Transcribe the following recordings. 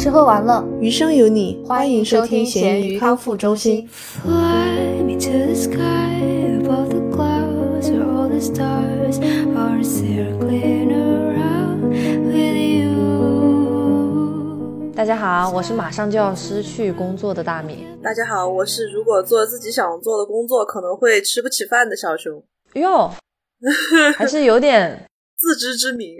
吃喝玩乐，余生有你，欢迎收听咸鱼康复中心。Fly me to the sky above the clouds where all the stars are circling around with you. 大家好，我是马上就要失去工作的大米。大家好，我是如果做自己想做的工作，可能会吃不起饭的小熊，哟，还是有点，自知之明。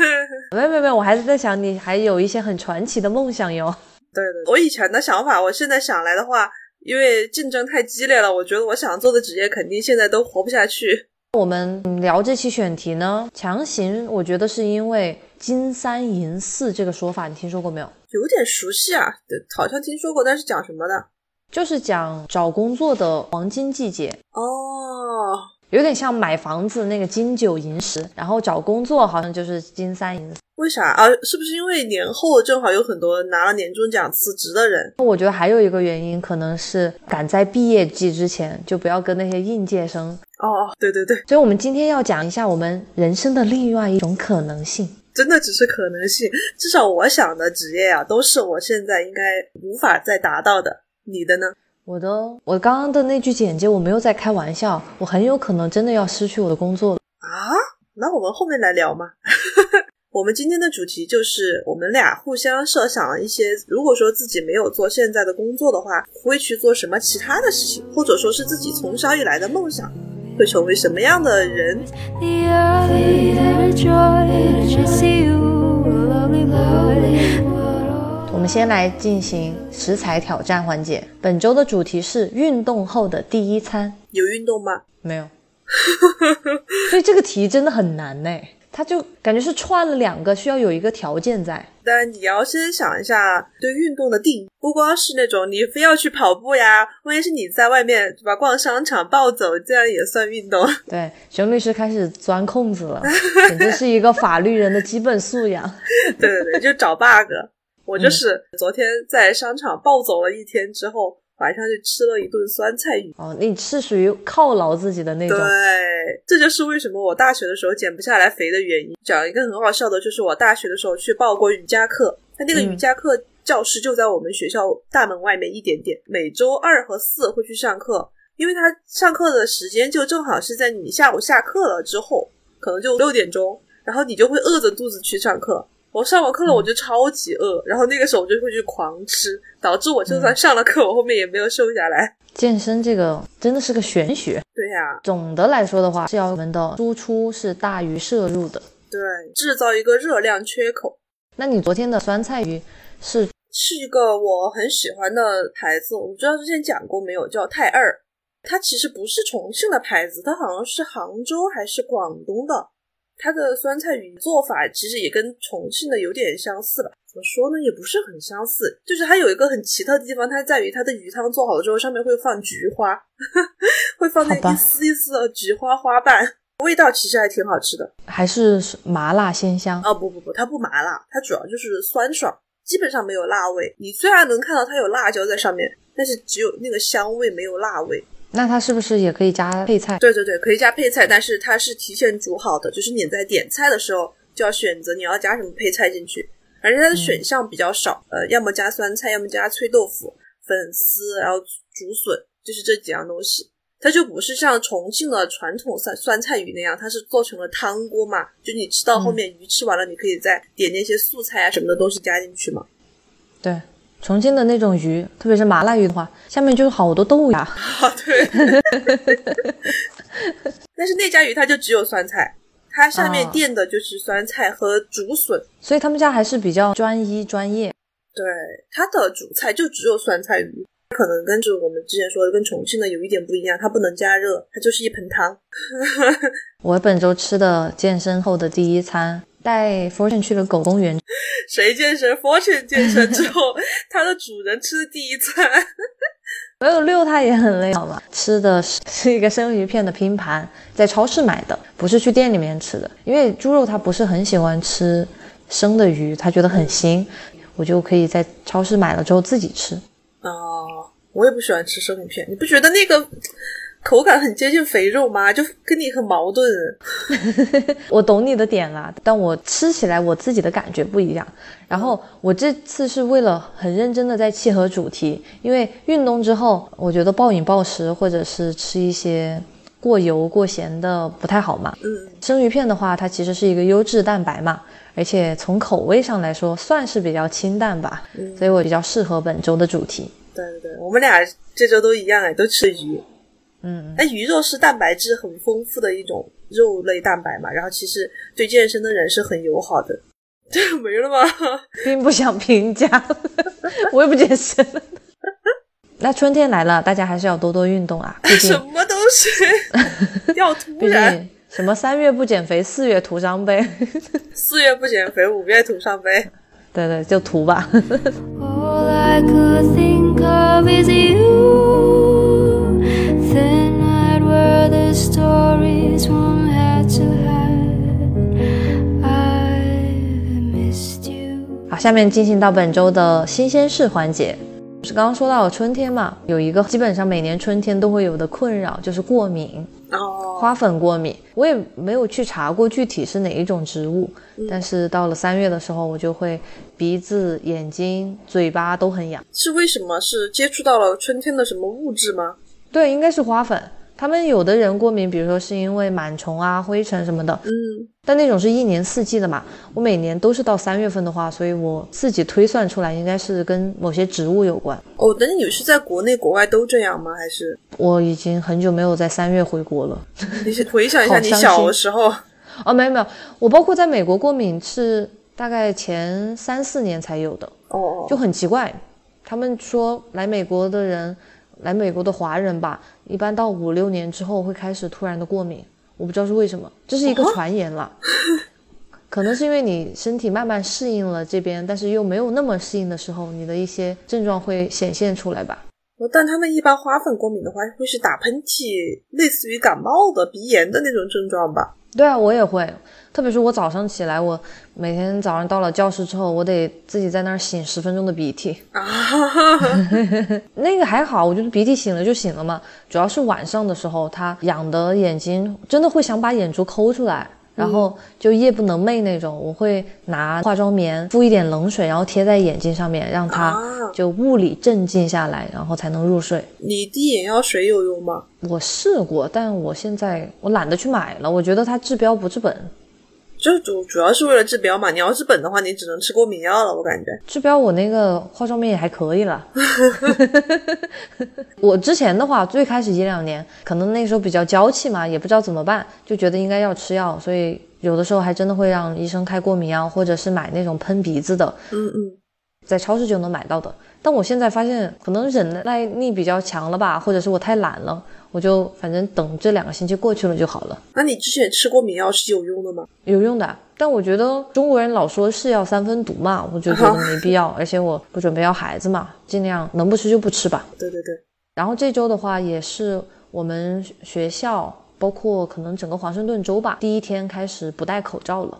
没有没有没有，我还是在想你还有一些很传奇的梦想哟。对对，我以前的想法，我现在想来的话，因为竞争太激烈了，我觉得我想做的职业肯定现在都活不下去。我们嗯聊这期选题呢，强行我觉得是因为金三银四这个说法，你听说过没有？有点熟悉啊，对，好像听说过，但是讲什么的？就是讲找工作的黄金季节，哦，有点像买房子那个金九银十，然后找工作好像就是金三银四。为啥啊？是不是因为年后正好有很多拿了年终奖辞职的人？我觉得还有一个原因，可能是赶在毕业季之前就不要跟那些应届生哦，对对对，所以，我们今天要讲一下我们人生的另外一种可能性。真的只是可能性。至少我想的职业啊，都是我现在应该无法再达到的。你的呢？我的，我刚刚的那句简介，我没有在开玩笑，我很有可能真的要失去我的工作了。啊？那我们后面来聊嘛。我们今天的主题就是我们俩互相设想了一些，如果说自己没有做现在的工作的话，会去做什么其他的事情，或者说是自己从小以来的梦想，会成为什么样的人？我们先来进行食材挑战环节。本周的主题是运动后的第一餐，有运动吗？没有，所以这个题真的很难呢。它就感觉是串了两个，需要有一个条件在。但你要先想一下对运动的定义，不光是那种你非要去跑步呀，万一是你在外面对吧，逛商场暴走，这样也算运动。对，熊律师开始钻空子了，简直是一个法律人的基本素养。对对对，就找 bug。我就是昨天在商场暴走了一天之后，晚上就吃了一顿酸菜鱼。哦，你是属于犒劳自己的那种对。，这就是为什么我大学的时候减不下来肥的原因。讲一个很好笑的，就是我大学的时候去报过瑜伽课，他那个瑜伽课教室就在我们学校大门外面一点点，每周二和四会去上课，因为他上课的时间就正好是在你下午下课了之后，可能就六点钟，然后你就会饿着肚子去上课。我上完课了，我就超级饿，然后那个时候我就会去狂吃，导致我就算上了课，我后面也没有瘦下来。健身这个真的是个玄学。对呀、总的来说的话，是要我们的输出是大于摄入的。对，制造一个热量缺口。那你昨天的酸菜鱼是是一个我很喜欢的牌子，我不知道之前讲过没有，叫泰二。它其实不是重庆的牌子，它好像是杭州还是广东的。它的酸菜鱼做法其实也跟重庆的有点相似吧？怎么说呢？也不是很相似，就是它有一个很奇特的地方，它在于它的鱼汤做好了之后，上面会放菊花，会放那一丝一丝的菊花花瓣，味道其实还挺好吃的。还是麻辣鲜香？啊不不不，它不麻辣，它主要就是酸爽，基本上没有辣味。你虽然能看到它有辣椒在上面，但是只有那个香味，没有辣味。那它是不是也可以加配菜？对对对，可以加配菜，但是它是提前煮好的，就是你在点菜的时候就要选择你要加什么配菜进去，而且它的选项比较少，呃，要么加酸菜，要么加脆豆腐、粉丝，然后竹笋，就是这几样东西。它就不是像重庆的传统酸酸菜鱼那样，它是做成了汤锅嘛，就你吃到后面鱼吃完了，你可以再点那些素菜啊什么的东西加进去嘛。对，重庆的那种鱼，特别是麻辣鱼的话，下面就是好多豆芽。啊，对。但是那家鱼它就只有酸菜，它下面哦垫的就是酸菜和竹笋。所以他们家还是比较专一专业。对，它的主菜就只有酸菜鱼，可能跟着我们之前说的跟重庆的有一点不一样，它不能加热，它就是一盆汤。我本周吃的健身后的第一餐，带 Fortune 去了狗公园，谁健身？Fortune 健身之后，它的主人吃的第一餐。没有遛它也很累，好吗？吃的是是一个生鱼片的拼盘，在超市买的，不是去店里面吃的。因为猪肉它不是很喜欢吃生的鱼，它觉得很腥，我就可以在超市买了之后自己吃。哦，我也不喜欢吃生鱼片，你不觉得那个口感很接近肥肉吗？就跟你很矛盾。我懂你的点啦，但我吃起来我自己的感觉不一样。然后我这次是为了很认真的在契合主题，因为运动之后，我觉得暴饮暴食或者是吃一些过油过咸的不太好嘛。嗯，生鱼片的话，它其实是一个优质蛋白嘛，而且从口味上来说算是比较清淡吧，所以我比较适合本周的主题。对对对，我们俩这周都一样哎，都吃鱼。嗯，哎，鱼肉是蛋白质很丰富的一种肉类蛋白嘛，然后其实对健身的人是很友好的。这 没了吗？并不想评价，我也不健身。那春天来了，大家还是要多多运动啊！毕竟什么东西要突毕然，竟什么三月不减肥，四月徒伤悲。四月不减肥，五月徒伤悲。对对，就图吧。All I could think of is you. Thin night were the stories from head to head. I missed you. 好，下面进行到本周的新鲜事环节。是刚刚说到了春天嘛，有一个基本上每年春天都会有的困扰，就是过敏，哦，花粉过敏。我也没有去查过具体是哪一种植物，但是到了三月的时候，我就会鼻子、眼睛、嘴巴都很痒。是为什么？是接触到了春天的什么物质吗？对，应该是花粉。他们有的人过敏，比如说是因为螨虫啊、灰尘什么的，嗯，但那种是一年四季的嘛。我每年都是到三月份的话，所以我自己推算出来应该是跟某些植物有关。哦，那你是在国内国外都这样吗？还是我已经很久没有在三月回国了。你是回想一下 你小时候？哦，没有没有，我包括在美国过敏是大概前三四年才有的，哦，就很奇怪。他们说来美国的人，来美国的华人吧，一般到五六年之后会开始突然的过敏，我不知道是为什么，这是一个传言了。可能是因为你身体慢慢适应了这边，但是又没有那么适应的时候，你的一些症状会显现出来吧。哦但他们一般花粉过敏的话，会是打喷嚏，类似于感冒的鼻炎的那种症状吧？对啊，我也会，特别是我早上起来，我每天早上到了教室之后，我得自己在那儿擤十分钟的鼻涕。啊，那个还好，我觉得鼻涕擤了就擤了嘛。主要是晚上的时候，它痒的眼睛真的会想把眼珠抠出来，然后就夜不能寐那种。我会拿化妆棉敷一点冷水，然后贴在眼睛上面，让它啊就物理镇静下来，然后才能入睡。你滴眼药水有用吗？我试过，但我现在我懒得去买了，我觉得它治标不治本。就主主要是为了治标嘛。你要治本的话，你只能吃过敏药了。我感觉。治标我那个化妆品也还可以了。我之前的话，最开始一两年，可能那时候比较娇气嘛，也不知道怎么办，就觉得应该要吃药，所以有的时候还真的会让医生开过敏药，或者是买那种喷鼻子的，嗯嗯，在超市就能买到的。但我现在发现，可能忍耐力比较强了吧，或者是我太懒了，我就反正等这两个星期过去了就好了。那你之前吃过敏药是有用的吗？有用的，但我觉得中国人老说是药三分毒嘛，我就觉得没必要，而且我不准备要孩子嘛，尽量能不吃就不吃吧。对对对，然后这周的话，也是我们学校，包括可能整个华盛顿州吧，第一天开始不戴口罩了。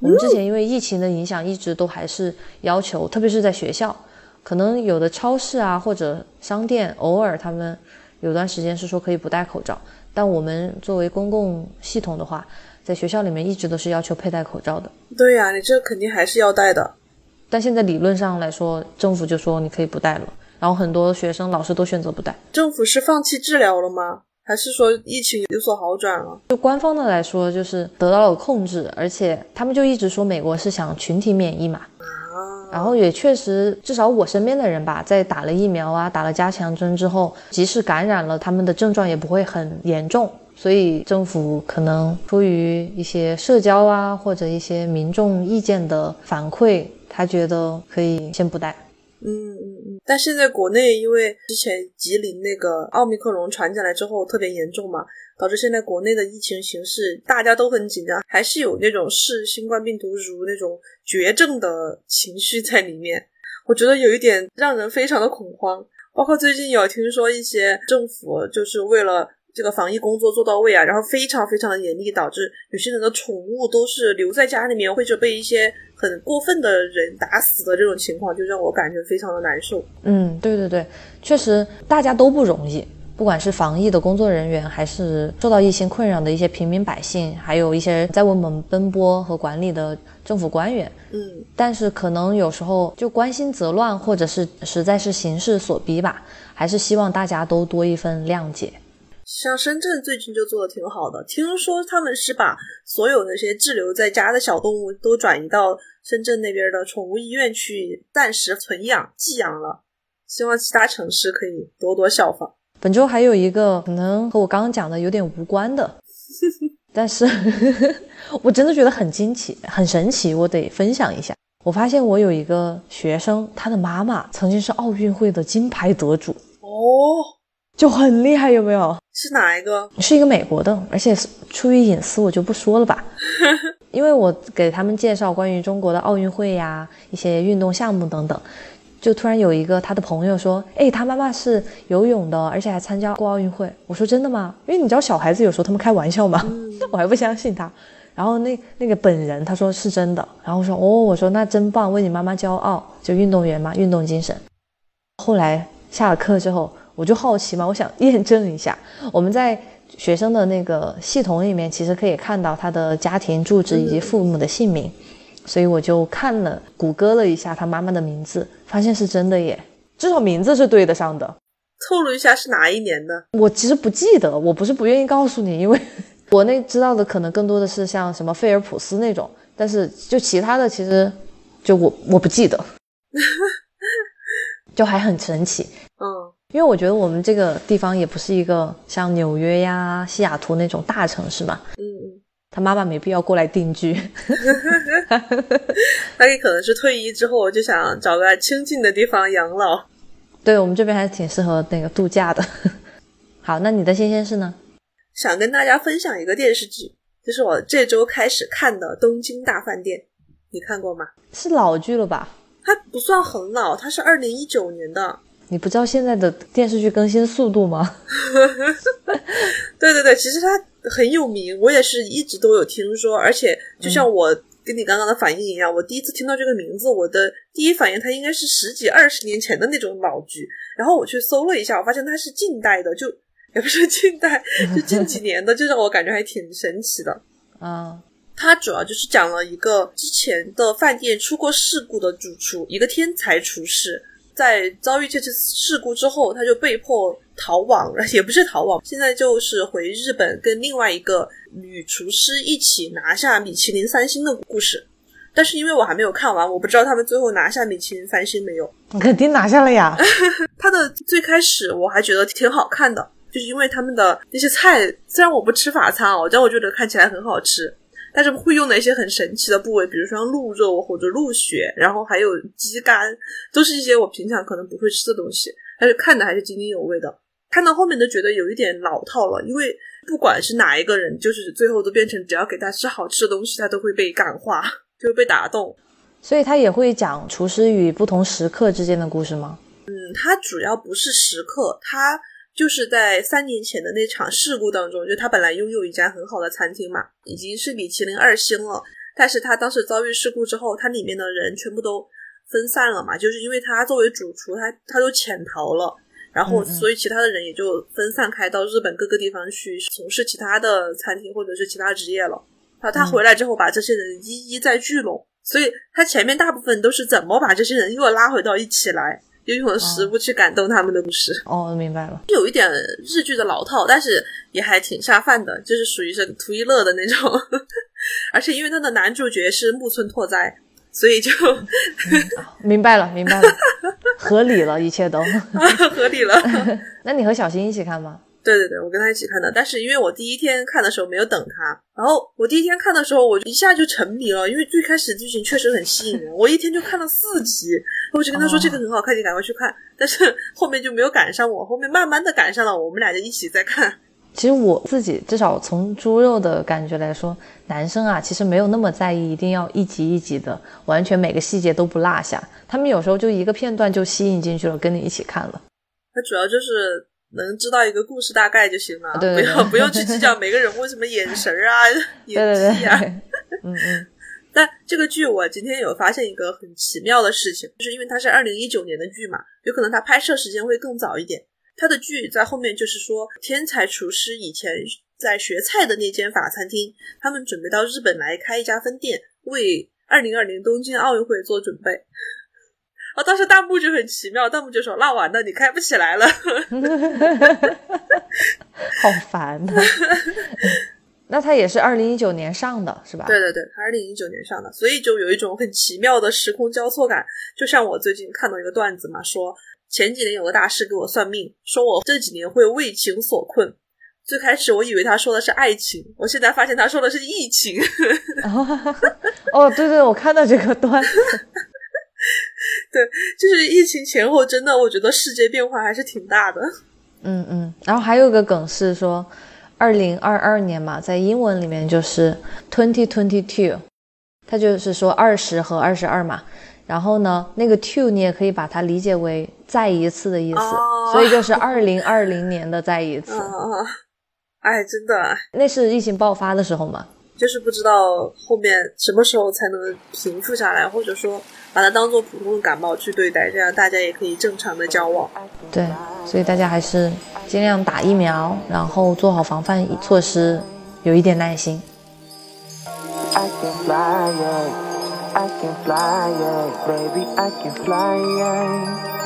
我们之前因为疫情的影响，一直都还是要求，特别是在学校，可能有的超市啊或者商店，偶尔他们有段时间是说可以不戴口罩，但我们作为公共系统的话，在学校里面一直都是要求佩戴口罩的。对呀、你这肯定还是要戴的。但现在理论上来说，政府就说你可以不戴了，然后很多学生、老师都选择不戴。政府是放弃治疗了吗？还是说疫情有所好转了？就官方的来说，就是得到了控制，而且他们就一直说美国是想群体免疫嘛。然后也确实，至少我身边的人吧，在打了疫苗啊、打了加强针之后，即使感染了，他们的症状也不会很严重。所以政府可能出于一些社交啊，或者一些民众意见的反馈，他觉得可以先不戴。嗯嗯嗯。但现在国内因为之前吉林那个奥密克戎传进来之后特别严重嘛，导致现在国内的疫情形势大家都很紧张，还是有那种视新冠病毒如那种绝症的情绪在里面。我觉得有一点让人非常的恐慌。包括最近有听说一些政府就是为了这个防疫工作做到位啊，然后非常非常的严厉，导致有些人的宠物都是留在家里面，或者被一些很过分的人打死的这种情况，就让我感觉非常的难受。嗯，对对对，确实大家都不容易。不管是防疫的工作人员，还是受到疫情困扰的一些平民百姓，还有一些在为我们奔波和管理的政府官员。嗯，但是可能有时候就关心则乱，或者是实在是形势所逼吧，还是希望大家都多一份谅解。像深圳最近就做的挺好的，听说他们是把所有那些滞留在家的小动物都转移到深圳那边的宠物医院去暂时存养寄养了，希望其他城市可以多多效仿。本周还有一个可能和我刚刚讲的有点无关的，但是 我真的觉得很惊奇、很神奇，我得分享一下。我发现我有一个学生，他的妈妈曾经是奥运会的金牌得主，哦，就很厉害，有没有？是哪一个？是一个美国的，而且出于隐私，我就不说了吧。因为我给他们介绍关于中国的奥运会呀、一些运动项目等等。就突然有一个他的朋友说：“哎，他妈妈是游泳的，而且还参加过奥运会。”我说：“真的吗？”因为你知道小孩子有时候他们开玩笑嘛，我还不相信他。然后那那个本人他说是真的，然后我说：“哦，我说那真棒，为你妈妈骄傲，就运动员嘛，运动精神。”后来下了课之后，我就好奇嘛，我想验证一下。我们在学生的那个系统里面，其实可以看到他的家庭住址以及父母的姓名。所以我就看了谷歌了一下他妈妈的名字，发现是真的耶，至少名字是对得上的。透露一下是哪一年的？我其实不记得，我不是不愿意告诉你，因为 国内知道的可能更多的是像什么菲尔普斯那种，但是就其他的其实就我我不记得，就还很神奇。嗯，因为我觉得我们这个地方也不是一个像纽约呀、西雅图那种大城市嘛。嗯嗯。他妈妈没必要过来定居，他也可能是退役之后就想找个清静的地方养老。对我们这边还是挺适合那个度假的。好，那你的新鲜事呢？想跟大家分享一个电视剧，就是我这周开始看的《东京大饭店》，你看过吗？是老剧了吧？它不算很老，它是二零一九年的。你不知道现在的电视剧更新速度吗？对对对，其实它很有名，我也是一直都有听说，而且就像我跟你刚刚的反应一样，我第一次听到这个名字，我的第一反应它应该是十几二十年前的那种老剧，然后我去搜了一下，我发现它是近代的，就也不是近代，就近几年的，就让我感觉还挺神奇的。啊，它主要就是讲了一个之前的饭店出过事故的主厨，一个天才厨师。在遭遇这次事故之后，他就被迫逃亡，也不是逃亡，现在就是回日本跟另外一个女厨师一起拿下米其林三星的故事。但是因为我还没有看完，我不知道他们最后拿下米其林三星没有。肯定拿下了呀！他的最开始我还觉得挺好看的，就是因为他们的那些菜，虽然我不吃法餐哦，但我觉得看起来很好吃。但是会用的一些很神奇的部位，比如说像鹿肉或者鹿血，然后还有鸡肝，都是一些我平常可能不会吃的东西，但是看的还是津津有味的。看到后面都觉得有一点老套了，因为不管是哪一个人，就是最后都变成只要给他吃好吃的东西，他都会被感化，就会被打动。所以他也会讲厨师与不同食客之间的故事吗？嗯，他主要不是食客，他。就是在三年前的那场事故当中，就他本来拥有一家很好的餐厅嘛，已经是米其林二星了。但是他当时遭遇事故之后，他里面的人全部都分散了嘛，就是因为他作为主厨，他他都潜逃了，然后所以其他的人也就分散开到日本各个地方去从事其他的餐厅或者是其他职业了。啊，他回来之后把这些人一一再聚拢，所以他前面大部分都是怎么把这些人又拉回到一起来。又用食物去感动他们的故事哦，明白了，有一点日剧的老套，但是也还挺下饭的，就是属于是图一乐的那种。而且因为他的男主角是木村拓哉，所以就明白了，明白了，合理了，一切都 合理了。那你和小新一起看吗？对对对，我跟他一起看的，但是因为我第一天看的时候没有等他，然后我第一天看的时候我就一下就沉迷了，因为最开始剧情确实很吸引人，我一天就看了四集，我就跟他说这个很好看，你赶快去看，但是后面就没有赶上我，后面慢慢的赶上了，我们俩就一起在看。其实我自己至少从猪肉的感觉来说，男生啊其实没有那么在意，一定要一集一集的，完全每个细节都不落下，他们有时候就一个片段就吸引进去了，跟你一起看了。他主要就是。能知道一个故事大概就行了，对不要不用去计较每个人物什么眼神啊、演技啊。嗯嗯。但这个剧我今天有发现一个很奇妙的事情，就是因为它是二零一九年的剧嘛，有可能它拍摄时间会更早一点。他的剧在后面就是说，天才厨师以前在学菜的那间法餐厅，他们准备到日本来开一家分店，为二零二零东京奥运会做准备。啊，当时弹幕就很奇妙，弹幕就说：“那完了，你开不起来了。”好烦呐、那他也是二零一九年上的是吧？对对对，他二零一九年上的，所以就有一种很奇妙的时空交错感。就像我最近看到一个段子嘛，说前几年有个大师给我算命，说我这几年会为情所困。最开始我以为他说的是爱情，我现在发现他说的是疫情。哦，对对，我看到这个段子，对就是疫情前后，真的我觉得世界变化还是挺大的。嗯嗯。然后还有个梗是说，二零二二年嘛，在英文里面就是 twenty twenty two，它就是说二十和二十二嘛。然后呢，那个 two 你也可以把它理解为再一次的意思，哦所以就是二零二零年的再一次。啊，哎，真的那是疫情爆发的时候嘛？就是不知道后面什么时候才能平复下来，或者说把它当做普通的感冒去对待，这样大家也可以正常的交往。对，所以大家还是尽量打疫苗，然后做好防范措施，有一点耐心。I can fly, yeah. I can fly, yeah. Baby, I can fly, yeah.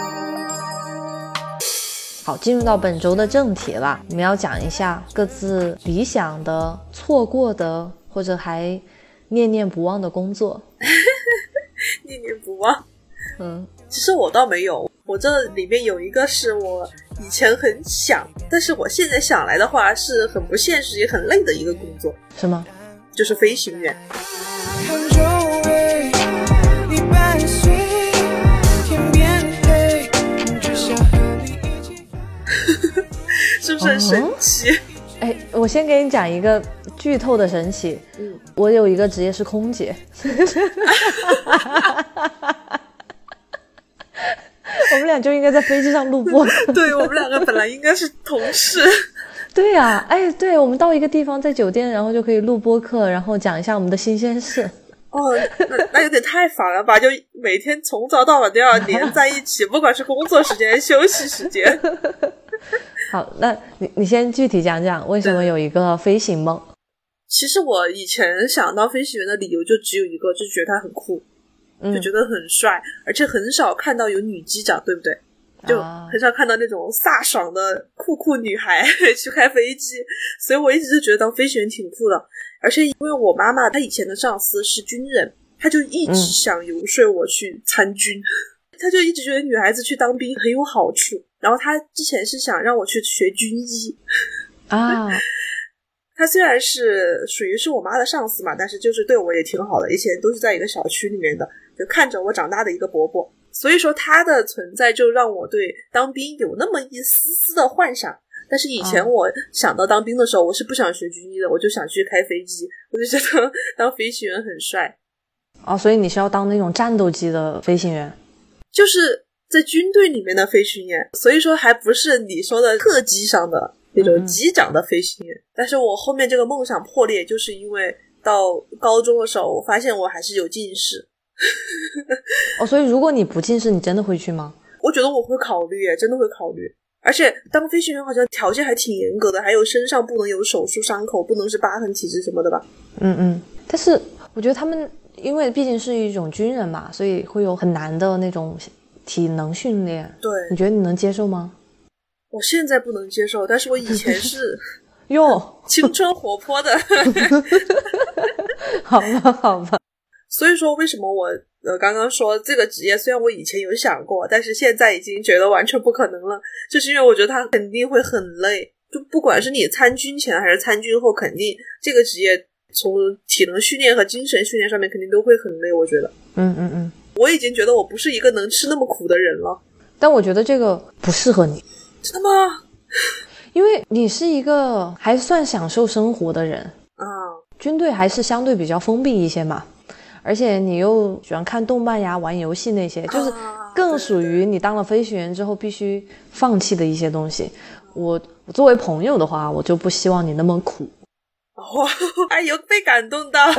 好，进入到本周的正题了，我们要讲一下各自理想的、错过的或者还念念不忘的工作。念念不忘。嗯，其实我倒没有，我这里面有一个是我以前很想，但是我现在想来的话是很不现实也很累的一个工作，是吗？就是飞行员。不是很神奇？哎，我先给你讲一个剧透的神奇。嗯，我有一个职业是空姐。我们俩就应该在飞机上录播。对我们两个本来应该是同事，对呀、哎，对，我们到一个地方，在酒店，然后就可以录播客，然后讲一下我们的新鲜事。哦，那那有点太烦了吧？就每天从早到晚都要连在一起，不管是工作时间、休息时间。好，那你你先具体讲讲为什么有一个飞行梦？其实我以前想当飞行员的理由就只有一个，就觉得他很酷，嗯就觉得很帅，而且很少看到有女机长，对不对？就啊很少看到那种飒爽的酷酷女孩 去开飞机，所以我一直就觉得当飞行员挺酷的。而且因为我妈妈她以前的上司是军人，她就一直嗯想游说我去参军，她就一直觉得女孩子去当兵很有好处。然后他之前是想让我去学军医，啊，他虽然是属于是我妈的上司嘛，但是就是对我也挺好的，以前都是在一个小区里面的，就看着我长大的一个伯伯。所以说他的存在就让我对当兵有那么一丝丝的幻想。但是以前啊我想到当兵的时候，我是不想学军医的，我就想去开飞机，我就觉得 当飞行员很帅，哦，所以你是要当那种战斗机的飞行员？就是在军队里面的飞行员，所以说还不是你说的客机上的那种嗯机长的飞行员。但是我后面这个梦想破裂，就是因为到高中的时候，我发现我还是有近视。哦，所以如果你不近视，你真的会去吗？我觉得我会考虑，真的会考虑。而且当飞行员好像条件还挺严格的，还有身上不能有手术伤口，不能是疤痕体质什么的吧？嗯嗯。但是我觉得他们因为毕竟是一种军人嘛，所以会有很难的那种体能训练。对你觉得你能接受吗？我现在不能接受，但是我以前是 哟，青春活泼的。好吧，好吧。所以说，为什么我呃刚刚说这个职业，虽然我以前有想过，但是现在已经觉得完全不可能了，就是因为我觉得它肯定会很累。就不管是你参军前还是参军后，肯定这个职业从体能训练和精神训练上面肯定都会很累。我觉得嗯嗯嗯。我已经觉得我不是一个能吃那么苦的人了。但我觉得这个不适合你，真的吗？因为你是一个还算享受生活的人，啊，军队还是相对比较封闭一些嘛，而且你又喜欢看动漫呀、玩游戏那些，就是啊更属于你当了飞行员之后必须放弃的一些东西。我我作为朋友的话，我就不希望你那么苦，哇，哎呦，被感动到。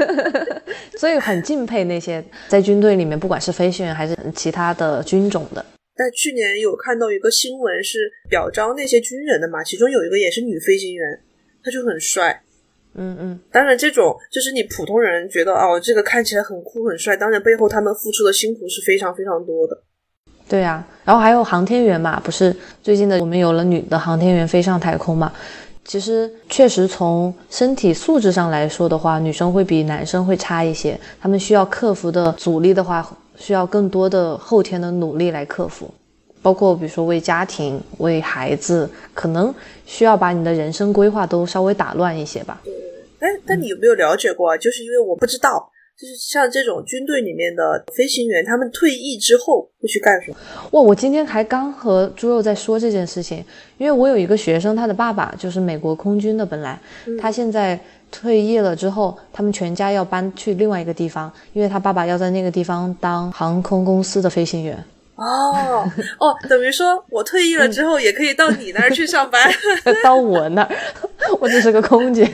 所以很敬佩那些在军队里面，不管是飞行员还是其他的军种的。但去年有看到一个新闻是表彰那些军人的嘛，其中有一个也是女飞行员，她就很帅。嗯嗯，当然，这种就是你普通人觉得哦，这个看起来很酷很帅，当然背后他们付出的辛苦是非常非常多的。对呀、然后还有航天员嘛，不是最近的我们有了女的航天员飞上太空嘛？其实确实从身体素质上来说的话，女生会比男生会差一些，他们需要克服的阻力的话，需要更多的后天的努力来克服。包括比如说为家庭、为孩子，可能需要把你的人生规划都稍微打乱一些吧。但但你有没有了解过？就是因为我不知道，就是像这种军队里面的飞行员，他们退役之后会去干什么？哇，我今天还刚和猪肉在说这件事情，因为我有一个学生，他的爸爸就是美国空军的，本来、他现在退役了之后，他们全家要搬去另外一个地方，因为他爸爸要在那个地方当航空公司的飞行员。哦哦，等于说我退役了之后，也可以到你那儿去上班。到我那儿，我只是个空姐。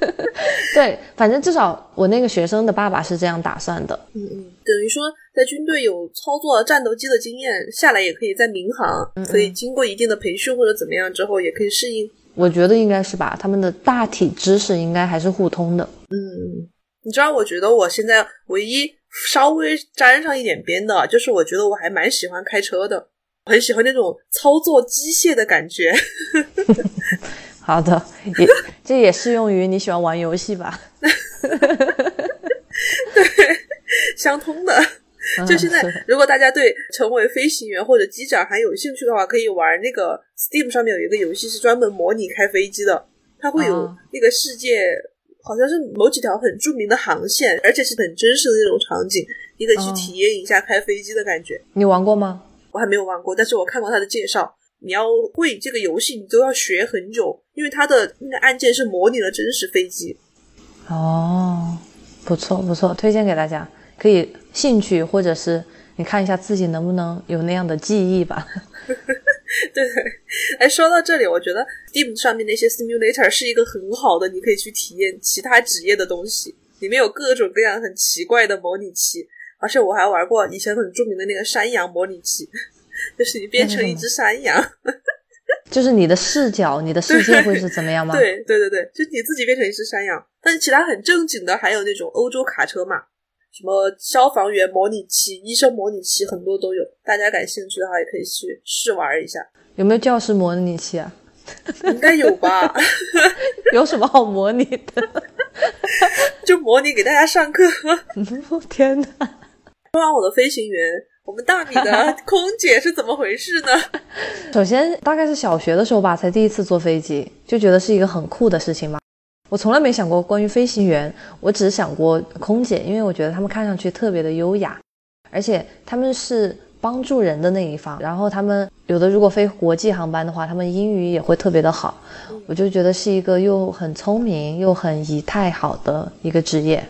对，反正至少我那个学生的爸爸是这样打算的。嗯嗯，等于说在军队有操作战斗机的经验，下来也可以在民航，所以经过一定的培训或者怎么样之后，也可以适应。我觉得应该是吧，他们的大体知识应该还是互通的。嗯，你知道，我觉得我现在唯一稍微沾上一点边的，就是我觉得我还蛮喜欢开车的，很喜欢那种操作机械的感觉。好的，也这也适用于你喜欢玩游戏吧？对相通的。就现在如果大家对成为飞行员或者机长还有兴趣的话，可以玩那个 Steam 上面有一个游戏是专门模拟开飞机的，它会有哦那个世界，好像是某几条很著名的航线，而且是很真实的那种场景，你得去哦体验一下开飞机的感觉。你玩过吗？我还没有玩过，但是我看过它的介绍。你要会这个游戏，你都要学很久，因为它的那个按键是模拟了真实飞机。哦，不错不错，推荐给大家，可以兴趣或者是你看一下自己能不能有那样的记忆吧。对，哎，说到这里，我觉得 Steam 上面那些 simulator 是一个很好的，你可以去体验其他职业的东西，里面有各种各样很奇怪的模拟器，而且我还玩过以前很著名的那个山羊模拟器，就是你变成一只山羊，就是你的视角，你的世界会是怎么样吗？对对对对，就你自己变成一只山羊。但是其他很正经的还有那种欧洲卡车嘛，什么消防员模拟器、医生模拟器，很多都有。大家感兴趣的话，也可以去试玩一下，有没有教师模拟器啊？应该有吧？有什么好模拟的？就模拟给大家上课。天哪！说完我的飞行员，我们大米的空姐是怎么回事呢？首先，大概是小学的时候吧，才第一次坐飞机，就觉得是一个很酷的事情嘛。我从来没想过关于飞行员，我只想过空姐，因为我觉得他们看上去特别的优雅，而且他们是帮助人的那一方。然后他们有的如果飞国际航班的话，他们英语也会特别的好，我就觉得是一个又很聪明又很仪态好的一个职业，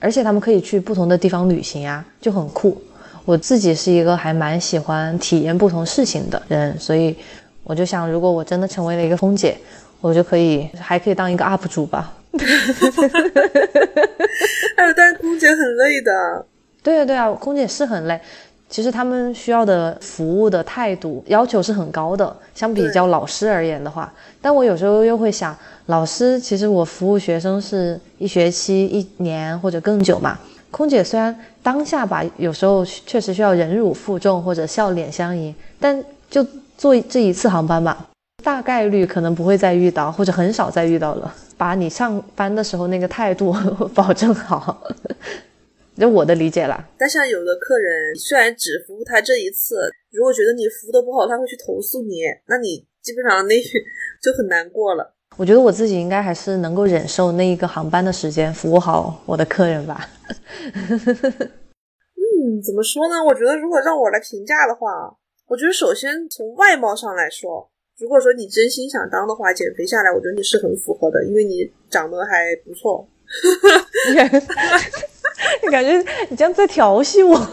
而且他们可以去不同的地方旅行啊，就很酷。我自己是一个还蛮喜欢体验不同事情的人，所以我就想，如果我真的成为了一个空姐，我就可以还可以当一个 UP 主吧。还有，但是空姐很累的。对啊，对啊，空姐是很累。其实他们需要的服务的态度要求是很高的，相比较老师而言的话，但我有时候又会想，老师其实我服务学生是一学期、一年或者更久嘛。空姐虽然当下吧，有时候确实需要忍辱负重或者笑脸相迎，但就做这一次航班吧，大概率可能不会再遇到，或者很少再遇到了。把你上班的时候那个态度 保证好，就我的理解啦。但像有的客人，虽然只服务他这一次，如果觉得你服务的不好，他会去投诉你，那你基本上那 就很难过了。我觉得我自己应该还是能够忍受那一个航班的时间，服务好我的客人吧。嗯，怎么说呢？我觉得如果让我来评价的话，我觉得首先从外貌上来说，如果说你真心想当的话，减肥下来，我觉得你是很符合的，因为你长得还不错。你 感觉你这样在调戏我？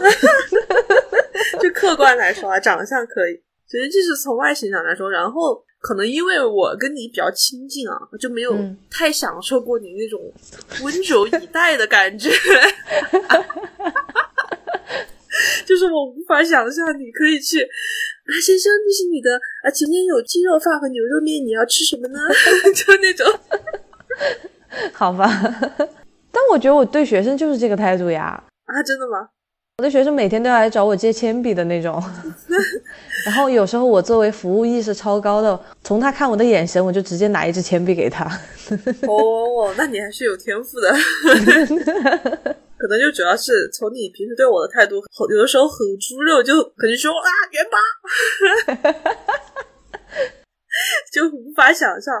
就客观来说啊，长相可以，其实这是从外形上来说，然后可能因为我跟你比较亲近啊，就没有嗯太享受过你那种温柔以待的感觉，就是我无法想象你可以去啊，先生，这是你的啊，今天有鸡肉饭和牛肉面，你要吃什么呢？就那种，好吧。但我觉得我对学生就是这个态度呀，啊，真的吗？我的学生每天都要来找我借铅笔的那种。然后有时候我作为服务意识超高的，从他看我的眼神，我就直接拿一支铅笔给他。哦，那你还是有天赋的。可能就主要是从你平时对我的态度，吼有的时候很猪肉就可能说啊元宝，就无法想象。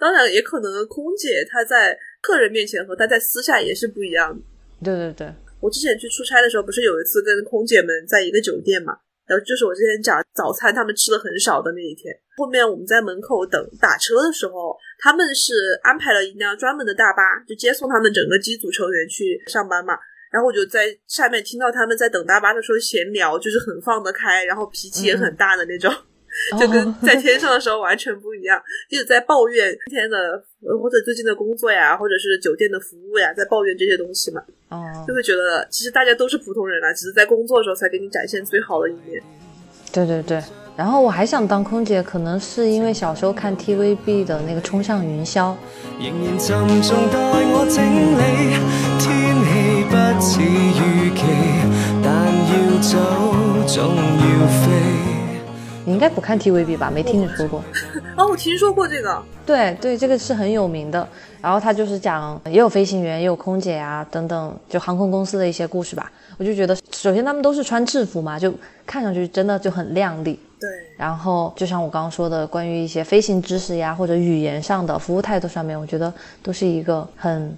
当然，也可能空姐她在客人面前和她在私下也是不一样的。对对对，我之前去出差的时候，不是有一次跟空姐们在一个酒店嘛，然后就是我之前讲早餐他们吃的很少的那一天。后面我们在门口等打车的时候，他们是安排了一辆专门的大巴，就接送他们整个机组成员去上班嘛。然后我就在下面听到他们在等大巴的时候闲聊，就是很放得开，然后脾气也很大的那种，就跟在天上的时候完全不一样，一直在抱怨今天的呃或者最近的工作呀，或者是酒店的服务呀，在抱怨这些东西嘛，哦就，会觉得其实大家都是普通人啊，只是在工作的时候才给你展现最好的一面。对对对。然后我还想当空姐，可能是因为小时候看 TVB 的那个《冲上云霄》，仍然沉重待我整理，天氣不似預期，但要走總要飛。你应该不看 TVB 吧？没听你说过。哦，我听说过这个，对对，这个是很有名的。然后他就是讲，也有飞行员，也有空姐啊等等，就航空公司的一些故事吧。我就觉得，首先他们都是穿制服嘛，就看上去真的就很靓丽。对，然后就像我刚刚说的，关于一些飞行知识呀，或者语言上的、服务态度上面，我觉得都是一个很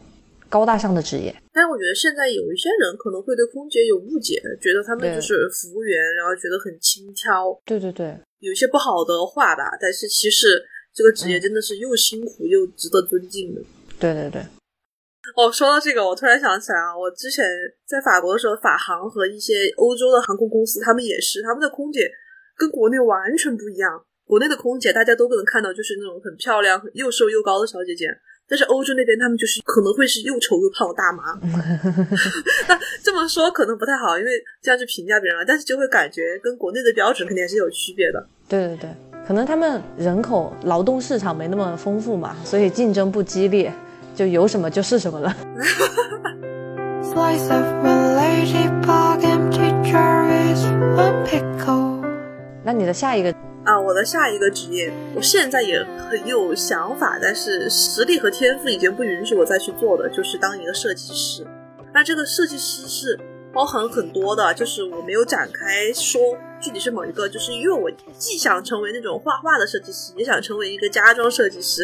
高大上的职业。但是我觉得现在有一些人可能会对空姐有误解，觉得他们就是服务员，然后觉得很轻佻，对对对，有一些不好的话吧。但是其实这个职业真的是又辛苦又值得尊敬的。对对对，哦，说到这个，我突然想起来啊，我之前在法国的时候，法航和一些欧洲的航空公司，他们也是，他们的空姐跟国内完全不一样。国内的空姐大家都能看到，就是那种很漂亮、又瘦又高的小姐姐，但是欧洲那边他们就是可能会是又丑又胖的大妈。那这么说可能不太好，因为这样去评价别人了，但是就会感觉跟国内的标准肯定还是有区别的。对对对，可能他们人口劳动市场没那么丰富嘛，所以竞争不激烈，就有什么就是什么了。那你的下一个，啊，我的下一个职业，我现在也很有想法，但是实力和天赋已经不允许我再去做的，就是当一个设计师。那这个设计师是包含很多的，就是我没有展开说具体是某一个，就是因为我既想成为那种画画的设计师，也想成为一个家装设计师，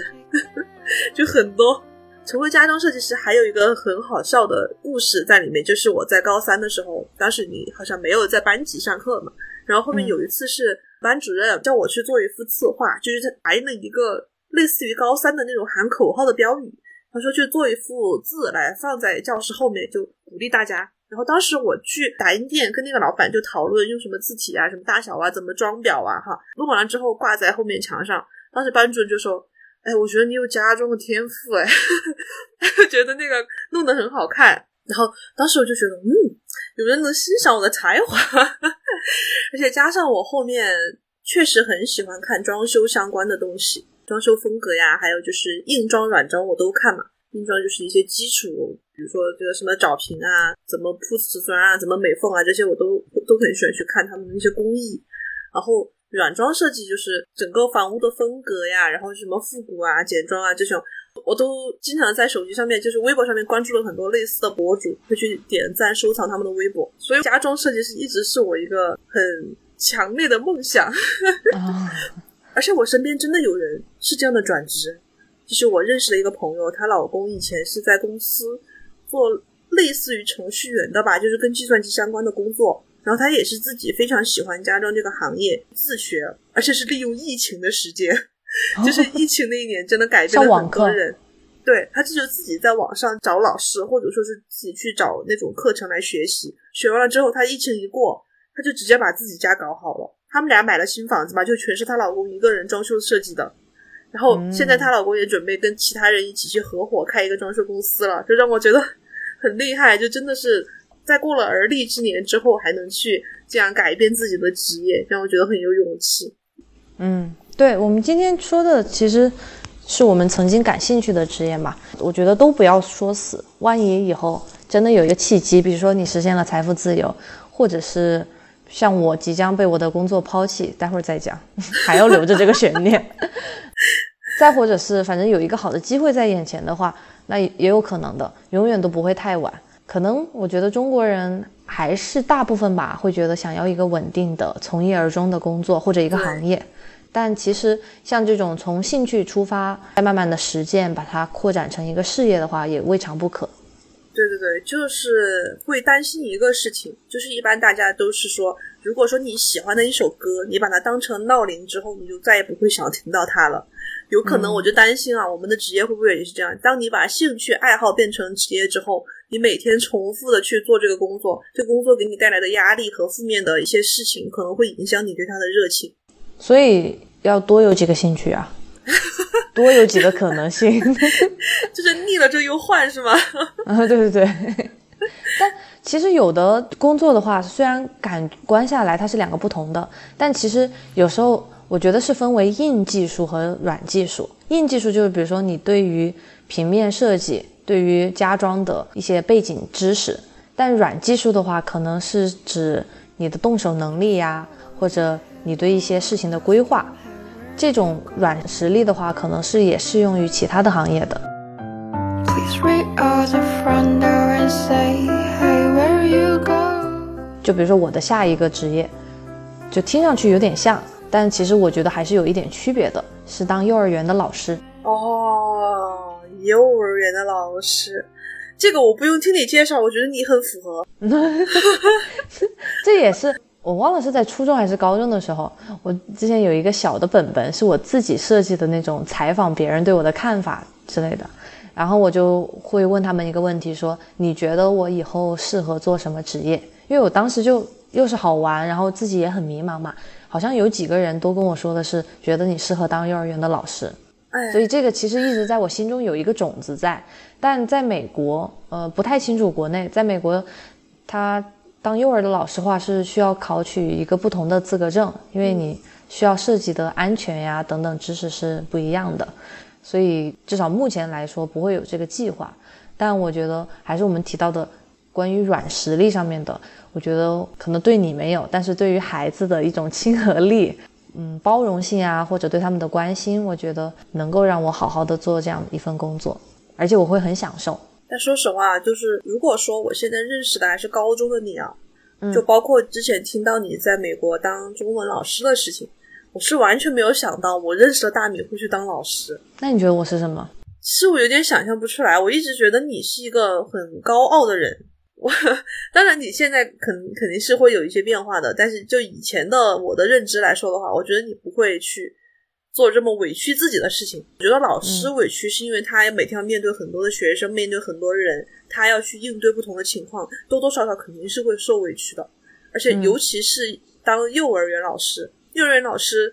就很多。成为家装设计师还有一个很好笑的故事在里面，就是我在高三的时候，当时你好像没有在班级上课嘛，然后后面有一次是班主任叫我去做一幅字画，就是他打印了一个类似于高三的那种喊口号的标语，他说去做一幅字来放在教室后面，就鼓励大家。然后当时我去打印店跟那个老板就讨论用什么字体啊、什么大小啊、怎么装裱啊，哈，弄完了之后挂在后面墙上。当时班主任就说：“哎，我觉得你有家装的天赋，哎，觉得那个弄得很好看。”然后当时我就觉得，嗯，有人能欣赏我的才华，而且加上我后面确实很喜欢看装修相关的东西，装修风格呀，还有就是硬装、软装我都看嘛。硬装就是一些基础，比如说这个什么找平啊，怎么铺瓷砖啊，怎么美缝啊，这些我都都很喜欢去看他们的那些工艺。然后软装设计就是整个房屋的风格呀，然后什么复古啊、简装啊这种，我都经常在手机上面，就是微博上面关注了很多类似的博主，会去点赞收藏他们的微博。所以家装设计师一直是我一个很强烈的梦想。啊，而且我身边真的有人是这样的转职，就是我认识的一个朋友，她老公以前是在公司做类似于程序员的吧，就是跟计算机相关的工作。然后他也是自己非常喜欢家装这个行业，自学，而且是利用疫情的时间，就是疫情那一年真的改变了很多人。对他就是自己在网上找老师，或者说是自己去找那种课程来学习。学完了之后，他疫情一过，他就直接把自己家搞好了。他们俩买了新房子嘛，就全是她老公一个人装修设计的。然后现在她老公也准备跟其他人一起去合伙开一个装修公司了，就让我觉得很厉害，就真的是在过了而立之年之后，还能去这样改变自己的职业，让我觉得很有勇气。嗯，对，我们今天说的其实是我们曾经感兴趣的职业嘛，我觉得都不要说死，万一以后真的有一个契机，比如说你实现了财富自由，或者是像我即将被我的工作抛弃，待会儿再讲，还要留着这个悬念。再或者是反正有一个好的机会在眼前的话，那也有可能的，永远都不会太晚。可能我觉得中国人还是大部分吧，会觉得想要一个稳定的从一而终的工作或者一个行业。但其实像这种从兴趣出发，再慢慢的实践，把它扩展成一个事业的话，也未尝不可。对对对，就是会担心一个事情，就是一般大家都是说，如果说你喜欢的一首歌，你把它当成闹铃之后，你就再也不会想听到它了。有可能我就担心啊，我们的职业会不会也是这样？当你把兴趣爱好变成职业之后，你每天重复的去做这个工作，这工作给你带来的压力和负面的一些事情，可能会影响你对它的热情。所以要多有几个兴趣啊，多有几个可能性。就是腻了就又换是吗？啊，对对对。但其实有的工作的话，虽然感官下来它是两个不同的，但其实有时候。我觉得是分为硬技术和软技术。硬技术就是比如说你对于平面设计、对于家装的一些背景知识，但软技术的话，可能是指你的动手能力呀，或者你对一些事情的规划。这种软实力的话，可能是也适用于其他的行业的。就比如说我的下一个职业，就听上去有点像。但其实我觉得还是有一点区别的，是当幼儿园的老师哦。幼儿园的老师，这个我不用听你介绍，我觉得你很符合。这也是我忘了是在初中还是高中的时候，我之前有一个小的本本，是我自己设计的那种采访别人对我的看法之类的。然后我就会问他们一个问题，说你觉得我以后适合做什么职业？因为我当时就又是好玩，然后自己也很迷茫嘛。好像有几个人都跟我说的是，觉得你适合当幼儿园的老师，所以这个其实一直在我心中有一个种子在。但在美国，呃，不太清楚国内，在美国，他当幼儿的老师话是需要考取一个不同的资格证，因为你需要涉及的安全呀等等知识是不一样的，所以至少目前来说不会有这个计划。但我觉得还是我们提到的关于软实力上面的。我觉得可能对你没有，但是对于孩子的一种亲和力，嗯，包容性啊，或者对他们的关心，我觉得能够让我好好的做这样一份工作，而且我会很享受。但说实话，就是如果说我现在认识的还是高中的你啊，就包括之前听到你在美国当中文老师的事情，我是完全没有想到我认识的大米会去当老师。那你觉得我是什么？是我有点想象不出来。我一直觉得你是一个很高傲的人。我当然，你现在肯肯定是会有一些变化的，但是就以前的我的认知来说的话，我觉得你不会去做这么委屈自己的事情。我觉得老师委屈是因为他每天要面对很多的学生，面对很多人，他要去应对不同的情况，多多少少肯定是会受委屈的。而且尤其是当幼儿园老师，幼儿园老师。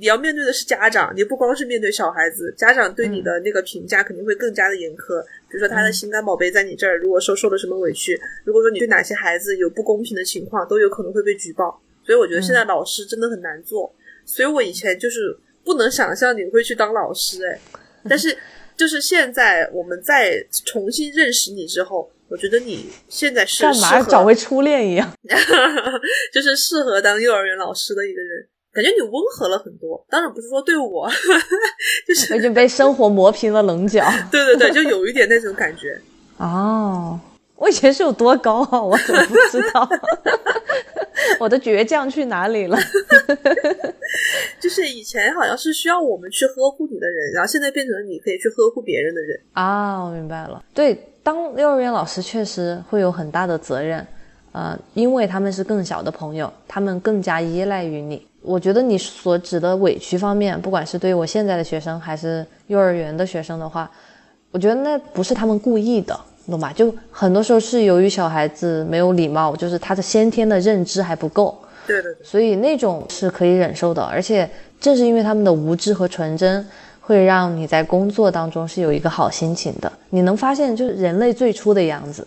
你要面对的是家长，你不光是面对小孩子，家长对你的那个评价肯定会更加的严苛。比如说他的心肝宝贝在你这儿，如果说受了什么委屈，如果说你对哪些孩子有不公平的情况，都有可能会被举报。所以我觉得现在老师真的很难做。所以我以前就是不能想象你会去当老师，哎，但是就是现在我们再重新认识你之后，我觉得你现在是干嘛找回初恋一样，就是适合当幼儿园老师的一个人。感觉你温和了很多，当然不是说对我，就是已经被生活磨平了棱角。对对对，就有一点那种感觉。哦，我以前是有多高啊，我怎么不知道？我的倔强去哪里了？就是以前好像是需要我们去呵护你的人，然后现在变成了你可以去呵护别人的人。啊，我明白了。对，当幼儿园老师确实会有很大的责任，呃，因为他们是更小的朋友，他们更加依赖于你。我觉得你所指的委屈方面，不管是对我现在的学生还是幼儿园的学生的话，我觉得那不是他们故意的，懂吧？就很多时候是由于小孩子没有礼貌，就是他的先天的认知还不够。对对。所以那种是可以忍受的，而且正是因为他们的无知和纯真，会让你在工作当中是有一个好心情的。你能发现，就是人类最初的样子。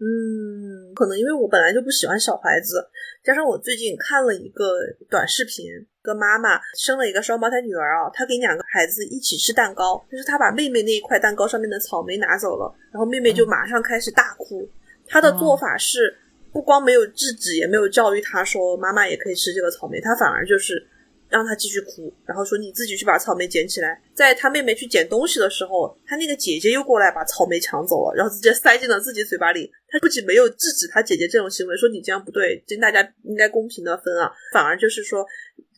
嗯。可能因为我本来就不喜欢小孩子，加上我最近看了一个短视频，个妈妈生了一个双胞胎女儿啊，她给两个孩子一起吃蛋糕，就是她把妹妹那一块蛋糕上面的草莓拿走了，然后妹妹就马上开始大哭。她的做法是不光没有制止，也没有教育她说妈妈也可以吃这个草莓，她反而就是。让他继续哭，然后说你自己去把草莓捡起来。在他妹妹去捡东西的时候，他那个姐姐又过来把草莓抢走了，然后直接塞进了自己嘴巴里。他不仅没有制止他姐姐这种行为，说你这样不对，今天大家应该公平的分啊，反而就是说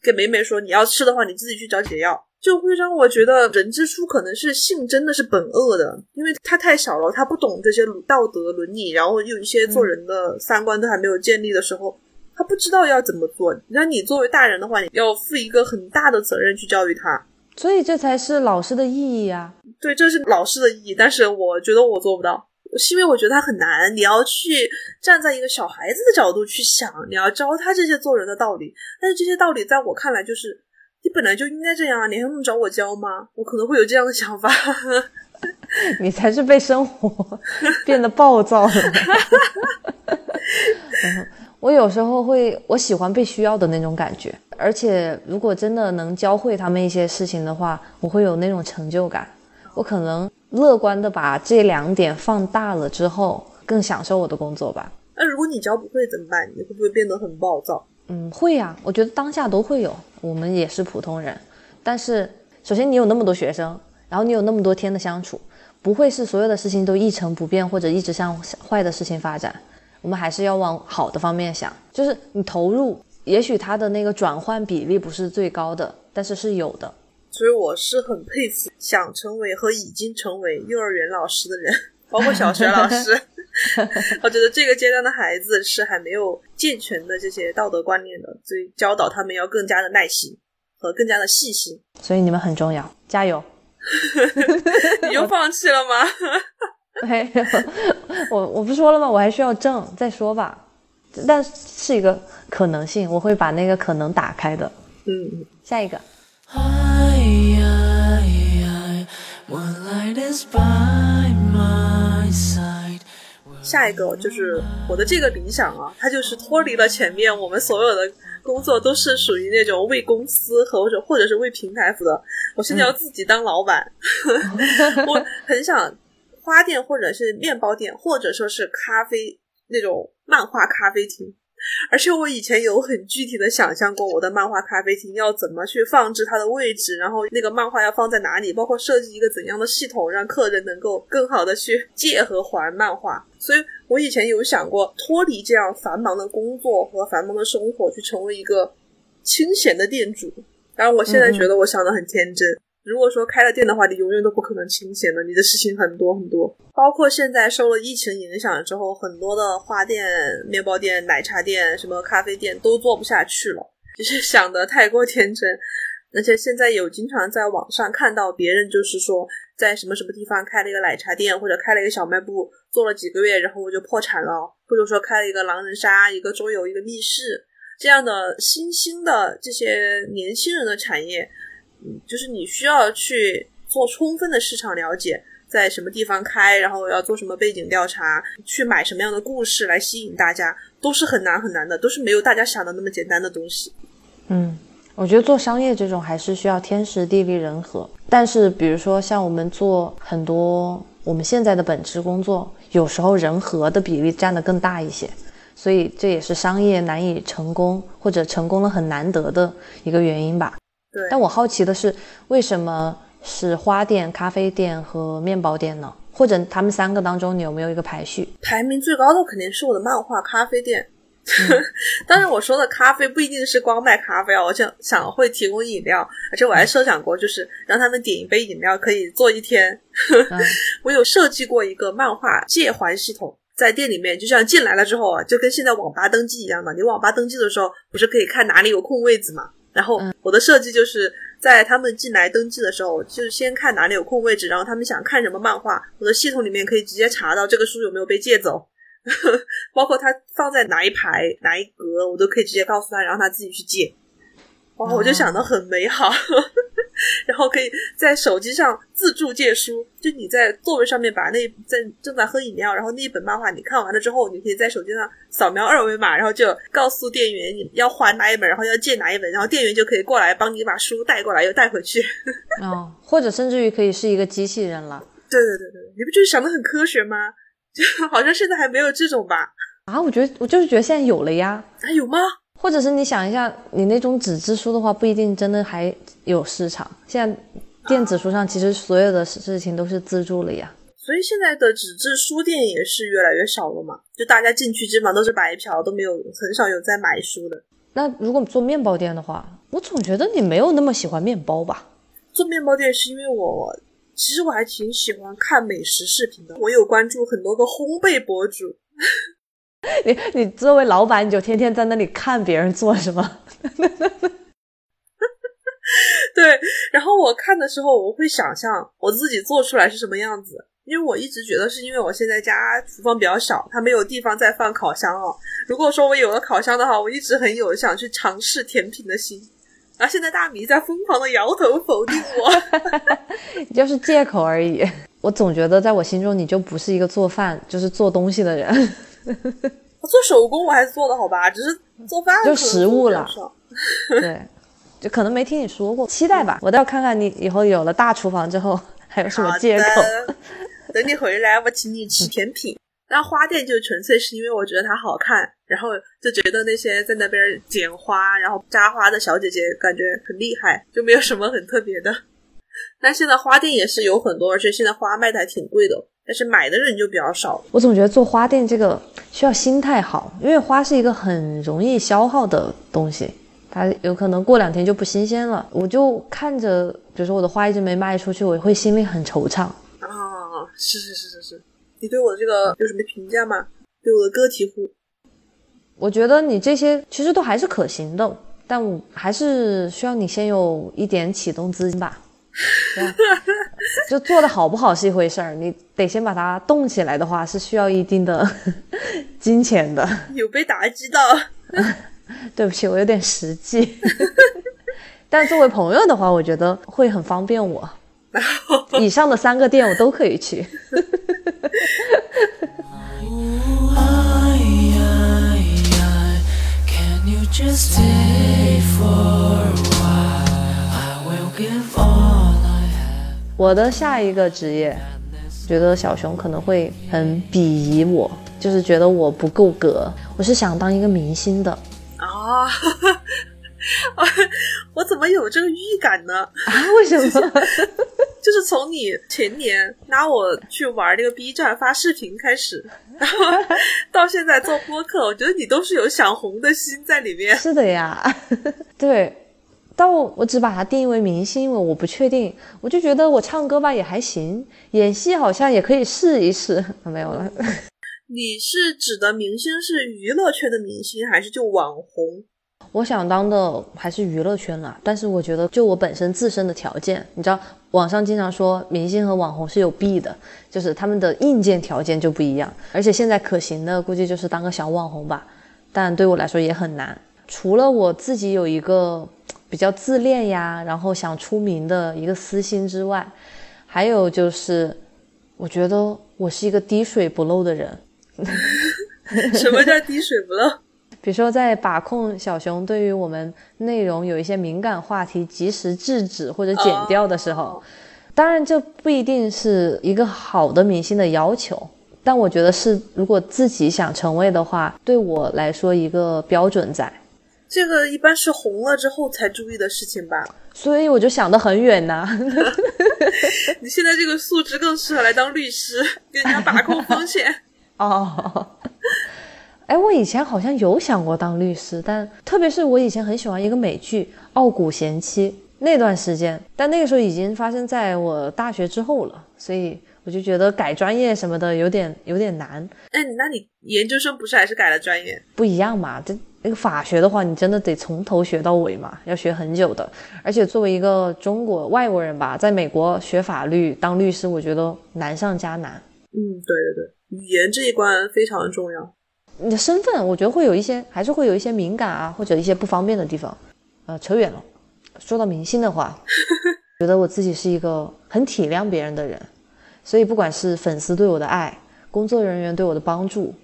跟美美说你要吃的话，你自己去找解药，就会让我觉得人之初可能是性真的是本恶的，因为他太小了，他不懂这些道德伦理，然后有一些做人的三观都还没有建立的时候。他不知道要怎么做，那你作为大人的话，你要负一个很大的责任去教育他。所以这才是老师的意义啊！对，这是老师的意义，但是我觉得我做不到，是因为我觉得他很难。你要去站在一个小孩子的角度去想，你要教他这些做人的道理。但是这些道理在我看来，就是你本来就应该这样啊，你还用找我教吗？我可能会有这样的想法。你才是被生活 变得暴躁了。我有时候会，我喜欢被需要的那种感觉，而且如果真的能教会他们一些事情的话，我会有那种成就感。我可能乐观的把这两点放大了之后，更享受我的工作吧。那如果你教不会怎么办？你会不会变得很暴躁？嗯，会呀、我觉得当下都会有，我们也是普通人。但是首先你有那么多学生，然后你有那么多天的相处，不会是所有的事情都一成不变，或者一直向坏的事情发展。我们还是要往好的方面想，就是你投入，也许它的那个转换比例不是最高的，但是是有的。所以我是很佩服想成为和已经成为幼儿园老师的人，包括小学老师。我觉得这个阶段的孩子是还没有健全的这些道德观念的，所以教导他们要更加的耐心和更加的细心。所以你们很重要，加油！你又放弃了吗？没有，我我不说了吗？我还需要证，再说吧。但是一个可能性，我会把那个可能打开的。嗯，下一个.下一个就是我的这个理想啊，它就是脱离了前面我们所有的工作都是属于那种为公司和或者或者是为平台服的。我现在要自己当老板，我很想花店或者是面包店，或者说是咖啡那种漫画咖啡厅。而且我以前有很具体的想象过我的漫画咖啡厅要怎么去放置它的位置，然后那个漫画要放在哪里，包括设计一个怎样的系统，让客人能够更好的去借和还漫画。所以我以前有想过脱离这样繁忙的工作和繁忙的生活，去成为一个清闲的店主。当然，我现在觉得我想的很天真。如果说开了店的话，你永远都不可能清闲的，你的事情很多很多。包括现在受了疫情影响之后，很多的花店、面包店、奶茶店、什么咖啡店都做不下去了，就是想的太过天真。而且现在有经常在网上看到别人就是说，在什么什么地方开了一个奶茶店，或者开了一个小卖部，做了几个月，然后我就破产了，或者说开了一个狼人杀、一个桌游、一个密室这样的新兴的这些年轻人的产业。就是你需要去做充分的市场了解，在什么地方开，然后要做什么背景调查，去买什么样的故事来吸引大家，都是很难很难的，都是没有大家想的那么简单的东西。嗯，我觉得做商业这种还是需要天时地利人和。但是比如说像我们做很多我们现在的本职工作，有时候人和的比例占的更大一些，所以这也是商业难以成功或者成功了很难得的一个原因吧。对，但我好奇的是，为什么是花店、咖啡店和面包店呢？或者他们三个当中，你有没有一个排序？排名最高的肯定是我的漫画咖啡店。当然，我说的咖啡不一定是光卖咖啡啊，我想想会提供饮料，而且我还设想过，就是让他们点一杯饮料可以坐一天。嗯 我有设计过一个漫画借还系统，在店里面，就像进来了之后啊，就跟现在网吧登记一样的，你网吧登记的时候不是可以看哪里有空位子嘛？然后我的设计就是在他们进来登记的时候，就先看哪里有空位置，然后他们想看什么漫画，我的系统里面可以直接查到这个书有没有被借走。包括它放在哪一排哪一格，我都可以直接告诉他，然后他自己去借。哇，我就想的很美好。然后可以在手机上自助借书，就你在座位上面把那在正在喝饮料，然后那一本漫画你看完了之后，你可以在手机上扫描二维码，然后就告诉店员你要还哪一本，然后要借哪一本，然后店员就可以过来帮你把书带过来又带回去。哦，或者甚至于可以是一个机器人了对对对对，你不就是想的很科学吗？就好像现在还没有这种吧？啊！我觉得我就是觉得现在有了呀，还有吗？或者是你想一下，你那种纸质书的话，不一定真的还有市场。现在电子书上其实所有的事情都是自助了呀。所以现在的纸质书店也是越来越少了嘛，就大家进去基本上都是白嫖，都没有很少有在买书的。那如果做面包店的话，我总觉得你没有那么喜欢面包吧？做面包店是因为我其实我还挺喜欢看美食视频的，我有关注很多个烘焙博主。你你作为老板，你就天天在那里看别人做什么？对，然后我看的时候，我会想象我自己做出来是什么样子，因为我一直觉得是因为我现在家厨房比较小，它没有地方再放烤箱哦。如果说我有了烤箱的话，我一直很有想去尝试甜品的心。然后现在大米在疯狂的摇头否定我，就是借口而已。我总觉得在我心中，你就不是一个做饭，就是做东西的人。我 做手工我还是做的好吧，只是做饭就食物了 对，就可能没听你说过，期待吧。我倒要看看你以后有了大厨房之后还有什么借口。等你回来，我请你吃甜品。然后花店就纯粹是因为我觉得它好看，然后就觉得那些在那边剪花然后扎花的小姐姐感觉很厉害，就没有什么很特别的。但现在花店也是有很多，而且现在花卖的还挺贵的，但是买的人就比较少。我总觉得做花店这个需要心态好，因为花是一个很容易消耗的东西，它有可能过两天就不新鲜了。我就看着，比如说我的花一直没卖出去，我会心里很惆怅。啊，是是是是是，你对我的这个有什么评价吗？对我的个体户，我觉得你这些其实都还是可行的，但我还是需要你先有一点启动资金吧。对吧就做的好不好是一回事儿，你得先把它动起来的话，是需要一定的 金钱的。有被打击到。对不起，我有点实际。但作为朋友的话，我觉得会很方便我。以上的三个店我都可以去。Can you just stay for a while? I will give all. 我的下一个职业，觉得小熊可能会很鄙夷我，就是觉得我不够格。我是想当一个明星的啊，我怎么有这个预感呢？啊？为什么？就是从你前年拉我去玩那个 B 站发视频开始，然后到现在做播客，我觉得你都是有想红的心在里面。是的呀，对。但我我只把它定义为明星，因为我不确定。我就觉得我唱歌吧也还行，演戏好像也可以试一试。没有了。你是指的明星是娱乐圈的明星，还是就网红？我想当的还是娱乐圈啦，但是我觉得就我本身自身的条件，你知道，网上经常说明星和网红是有弊的，就是他们的硬件条件就不一样。而且现在可行的估计就是当个小网红吧，但对我来说也很难。除了我自己有一个比较自恋呀，然后想出名的一个私心之外，还有就是，我觉得我是一个滴水不漏的人。什么叫滴水不漏？比如说，在把控小熊对于我们内容有一些敏感话题及时制止或者剪掉的时候，哦当然这不一定是一个好的明星的要求，但我觉得是如果自己想成为的话，对我来说一个标准在。这个一般是红了之后才注意的事情吧？所以我就想得很远呐、你现在这个素质更适合来当律师，给人家把控风险。哦，哎，我以前好像有想过当律师，但特别是我以前很喜欢一个美剧《傲骨贤妻》那段时间，但那个时候已经发生在我大学之后了，所以我就觉得改专业什么的有点有点难，哎，那你研究生不是还是改了专业？不一样嘛。这那个法学的话，你真的得从头学到尾嘛，要学很久的。而且作为一个中国外国人吧，在美国学法律当律师，我觉得难上加难。嗯，对对对，语言这一关非常重要。你的身份，我觉得会有一些，还是会有一些敏感啊，或者一些不方便的地方。呃，扯远了。说到明星的话，觉得我自己是一个很体谅别人的人，所以不管是粉丝对我的爱，工作人员对我的帮助，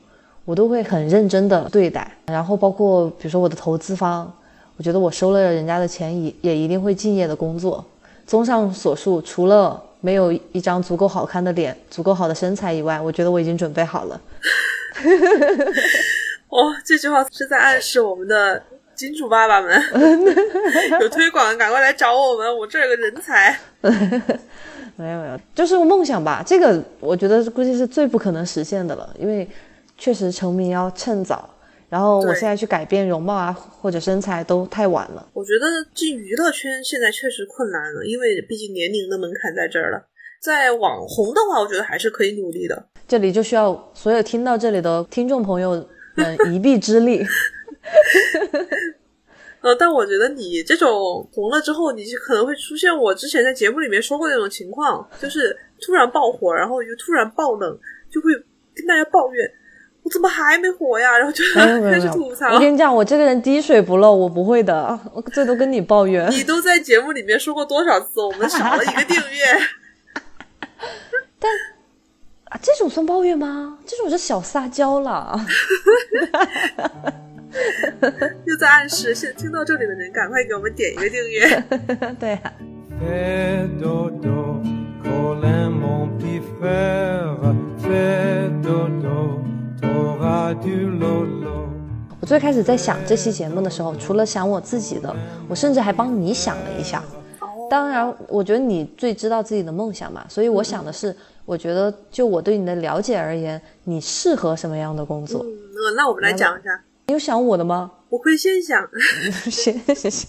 我都会很认真的对待。然后包括比如说我的投资方，我觉得我收了人家的钱，也也一定会敬业的工作。综上所述，除了没有一张足够好看的脸、足够好的身材以外，我觉得我已经准备好了。哦，这句话是在暗示我们的金主爸爸们 有推广，赶快来找我们，我这儿有个人才。没有没有，就是梦想吧。这个我觉得估计是最不可能实现的了，因为确实成名要趁早。然后我现在去改变容貌啊或者身材都太晚了。我觉得进娱乐圈现在确实困难了，因为毕竟年龄的门槛在这儿了。在网红的话，我觉得还是可以努力的。这里就需要所有听到这里的听众朋友们一臂之力。呃，但我觉得你这种红了之后，你就可能会出现我之前在节目里面说过那种情况，就是突然爆火，然后又突然爆冷，就会跟大家抱怨我怎么还没火呀，然后就 开始吐槽我。跟你讲，我这个人滴水不漏，我不会的，我最多跟你抱怨。你都在节目里面说过多少次，我们少了一个订阅。但啊，这种算抱怨吗？这种是小撒娇了。又在暗示，现听到这里的人赶快给我们点一个订阅。对啊，Fais dodo, Colin mon petit frère, fais dodo, t'auras du lolo. 我最开始在想这期节目的时候，除了想我自己的，我甚至还帮你想了一下。当然，我觉得你最知道自己的梦想嘛，所以我想的是，我觉得就我对你的了解而言，你适合什么样的工作？嗯，那我们来讲一下，你有想我的吗？我会先想，行行行，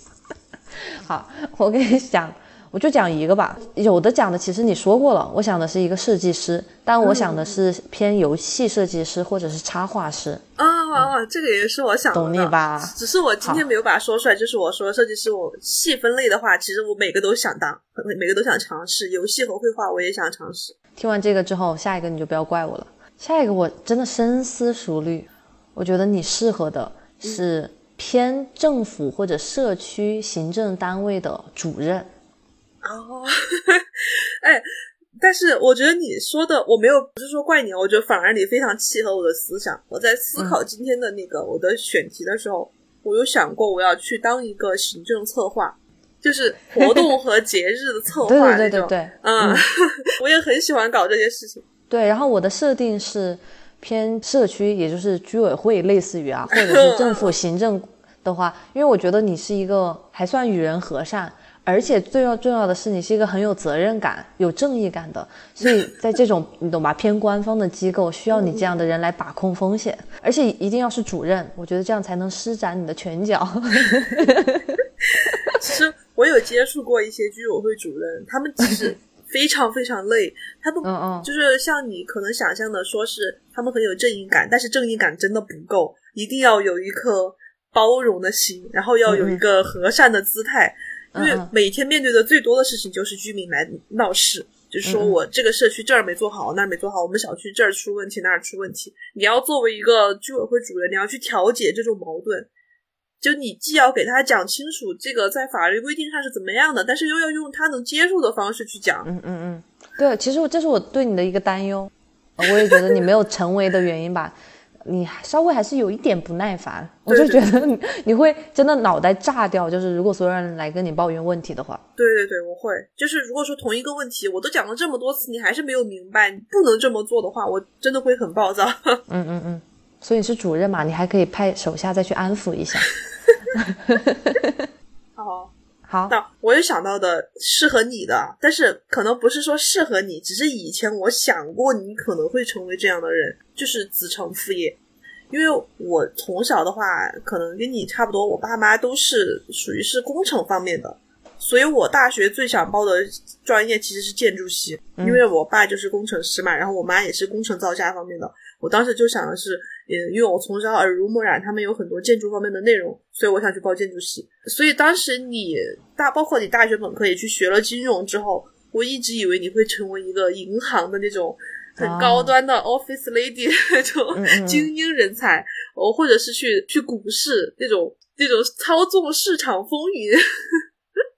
好，我跟你讲，我就讲一个吧。有的讲的其实你说过了，我想的是一个设计师，但我想的是偏游戏设计师或者是插画师，啊哇哇！这个也是我想的，懂你吧？只是我今天没有把它说出来，就是我说设计师，我细分类的话，其实我每个都想当，每个都想尝试，游戏和绘画我也想尝试。听完这个之后，下一个你就不要怪我了。下一个我真的深思熟虑，我觉得你适合的是偏政府或者社区行政单位的主任。哦，哎，但是我觉得你说的我没有不是说怪你，我觉得反而你非常契合我的思想。我在思考今天的那个我的选题的时候，我有想过我要去当一个行政策划，就是活动 和节日的策划对。对对对对，嗯，我也很喜欢搞这些事情。对，然后我的设定是偏社区，也就是居委会，类似于啊，或者是政府行政的话，因为我觉得你是一个还算与人和善，而且最要重要的是你是一个很有责任感、有正义感的，所以在这种你懂吧偏官方的机构，需要你这样的人来把控风险，而且一定要是主任，我觉得这样才能施展你的拳脚。其实我有接触过一些居委会主任，他们其实非常非常累，他们就是像你可能想象的，说是他们很有正义感，但是正义感真的不够，一定要有一颗包容的心，然后要有一个和善的姿态，因为每天面对的最多的事情就是居民来闹事。就是说我这个社区这儿没做好，那儿没做好，我们小区这儿出问题，那儿出问题。你要作为一个居委会主任，你要去调解这种矛盾，就你既要给他讲清楚这个在法律规定上是怎么样的，但是又要用他能接受的方式去讲。嗯嗯嗯，对，其实我这是我对你的一个担忧，呃我也觉得你没有成为的原因吧，你还稍微还是有一点不耐烦，我就觉得你你会真的脑袋炸掉，就是如果所有人来跟你抱怨问题的话，对对对，我会。就是如果说同一个问题，我都讲了这么多次，你还是没有明白，你不能这么做的话，我真的会很暴躁。嗯嗯嗯，所以你是主任嘛，你还可以派手下再去安抚一下。哦，好，那我有想到的适合你的，但是可能不是说适合你，只是以前我想过你可能会成为这样的人，就是子承父业。因为我从小的话，可能跟你差不多，我爸妈都是属于是工程方面的，所以我大学最想报的专业其实是建筑系，因为我爸就是工程师嘛，然后我妈也是工程造价方面的。我当时就想的是，呃，因为我从小耳濡目染，他们有很多建筑方面的内容，所以我想去报建筑系。所以当时你大，包括你大学本科也去学了金融之后，我一直以为你会成为一个银行的那种很高端的 office lady 那种 精英人才，哦，或者是去去股市那种那种操纵市场风云，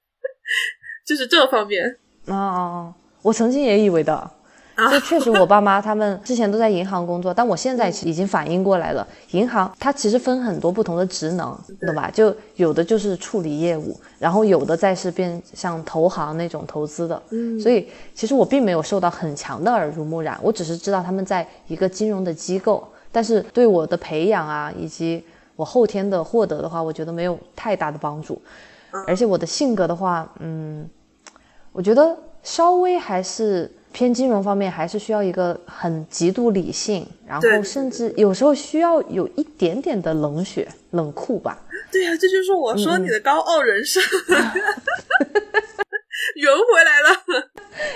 就是这方面。哦哦哦，我曾经也以为的，啊就确实我爸妈他们之前都在银行工作，但我现在已经反应过来了，银行它其实分很多不同的职能，懂吧？就有的就是处理业务，然后有的再是变像投行那种投资的，嗯，所以其实我并没有受到很强的耳濡目染，我只是知道他们在一个金融的机构，但是对我的培养啊以及我后天的获得的话，我觉得没有太大的帮助，而且我的性格的话，嗯。我觉得稍微还是偏金融方面，还是需要一个很极度理性，然后甚至有时候需要有一点点的冷血、冷酷吧。对呀、这就是我说你的高傲人生，圆回来了。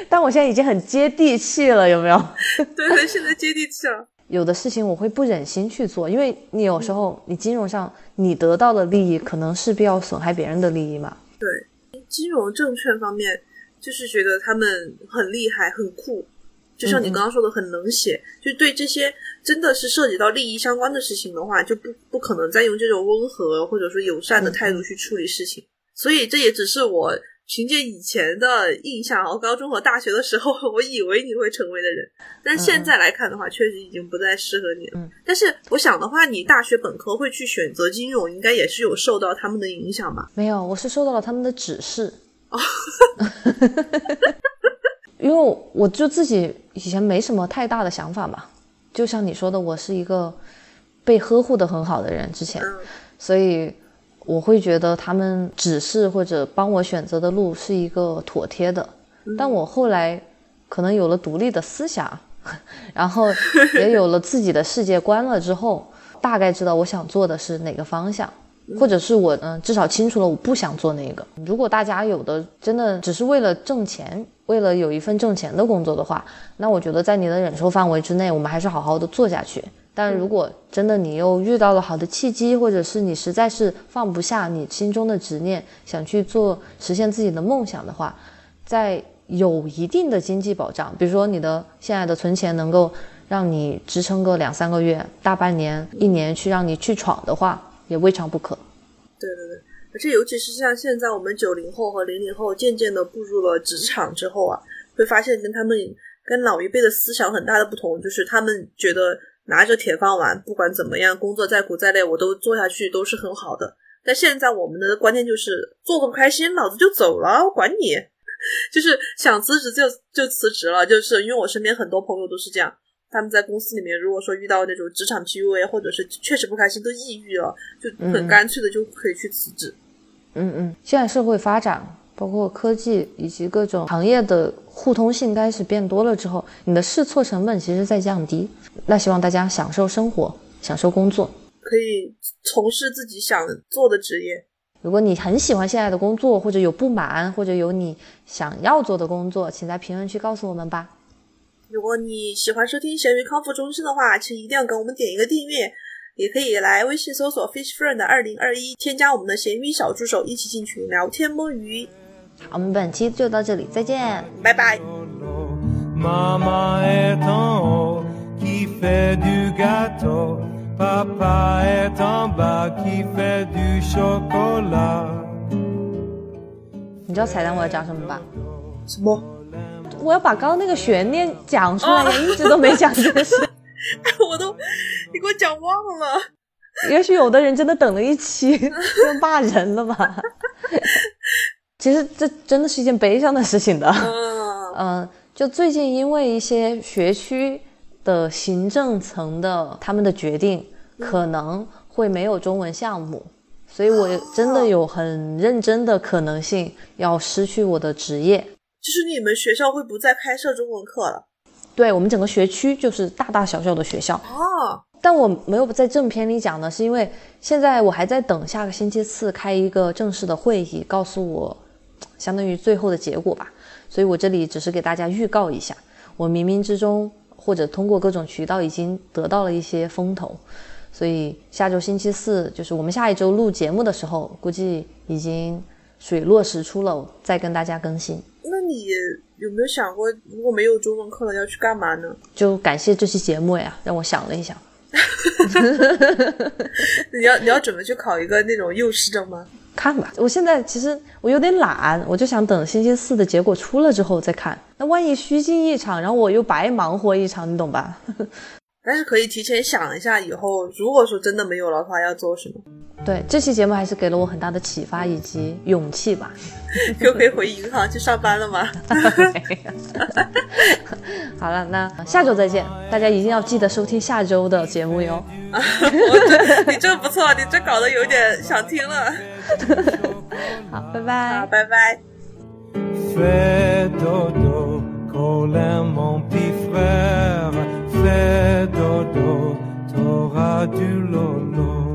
但我现在已经很接地气了，有没有？对对，现在接地气了。有的事情我会不忍心去做，因为你有时候你金融上你得到的利益，可能势必要损害别人的利益嘛。对，金融证券方面，就是觉得他们很厉害、很酷，就像你刚刚说的，很冷血。就对这些真的是涉及到利益相关的事情的话，就不不可能再用这种温和或者说友善的态度去处理事情。所以这也只是我凭借以前的印象，然后高中和大学的时候，我以为你会成为的人，但是现在来看的话，确实已经不再适合你了。嗯但是我想的话，你大学本科会去选择金融，应该也是有受到他们的影响吧？没有，我是受到了他们的指示。因为我就自己以前没什么太大的想法嘛，就像你说的，我是一个被呵护的很好的人，之前，嗯所以我会觉得他们指示或者帮我选择的路是一个妥帖的。但我后来可能有了独立的思想，然后也有了自己的世界观了之后，大概知道我想做的是哪个方向。或者是我嗯、至少清楚了我不想做那个。如果大家有的真的只是为了挣钱，为了有一份挣钱的工作的话，那我觉得在你的忍受范围之内，我们还是好好的做下去。但如果真的你又遇到了好的契机，或者是你实在是放不下你心中的执念，想去做实现自己的梦想的话，在有一定的经济保障，比如说你的现在的存钱能够让你支撑个两三个月、大半年、一年去让你去闯的话，也未尝不可。对对对，而且尤其是像现在我们九零后和零零后渐渐的步入了职场之后啊，会发现跟他们跟老一辈的思想很大的不同，就是他们觉得拿着铁饭碗，不管怎么样，工作再苦再累，我都做下去都是很好的。但现在我们的观念就是做的不开心，老子就走了，我管你。就是想辞职就就辞职了，就是因为我身边很多朋友都是这样，他们在公司里面如果说遇到那种职场 PUA 或者是确实不开心，都抑郁了，就很干脆的就可以去辞职。嗯嗯，现在社会发展，包括科技以及各种行业的互通性开始变多了之后，你的试错成本其实在降低。那希望大家享受生活，享受工作。可以从事自己想做的职业。如果你很喜欢现在的工作，或者有不满，或者有你想要做的工作，请在评论区告诉我们吧。如果你喜欢收听咸鱼康复中心的话，请一定要给我们点一个订阅，也可以来微信搜索 Fish Friend 二零二一，添加我们的咸鱼小助手，一起进群聊天摸鱼。好我们本期就到这里，再见。拜拜。Maman est en haut qui fait du gâteau. Papa est en bas qui fait du chocolat. 你知道彩蛋我要讲什么吧？什么？我要把刚刚那个悬念讲出来呀，一直都没讲这个事。我都你给我讲忘了。也许有的人真的等了一期，要骂人了吧？其实这真的是一件悲伤的事情的。嗯，嗯，就最近因为一些学区的行政层的他们的决定，可能会没有中文项目，所以我真的有很认真的可能性要失去我的职业。就是你们学校会不再开设中文课了对我们整个学区就是大大小小的学校，哦。但我没有在正片里讲呢，是因为现在我还在等下个星期四开一个正式的会议，告诉我相当于最后的结果吧。所以我这里只是给大家预告一下，我冥冥之中或者通过各种渠道已经得到了一些风头，所以下周星期四就是我们下一周录节目的时候，估计已经水落石出了，再跟大家更新。那你有没有想过，如果没有中文课了，要去干嘛呢？就感谢这期节目呀，让我想了一想。你要你要准备去考一个那种幼师证吗？看吧，我现在其实我有点懒，我就想等星期四的结果出了之后再看。那万一虚惊一场，然后我又白忙活一场，你懂吧？但是可以提前想一下，以后如果说真的没有了的话，要做什么，对，这期节目还是给了我很大的启发以及勇气吧。又可以回银行去上班了吗？好了，那下周再见，大家一定要记得收听下周的节目哟。我这你这不错，你这搞得有点想听了。好，拜拜。好，拜拜。le dodo, Torah du lolo.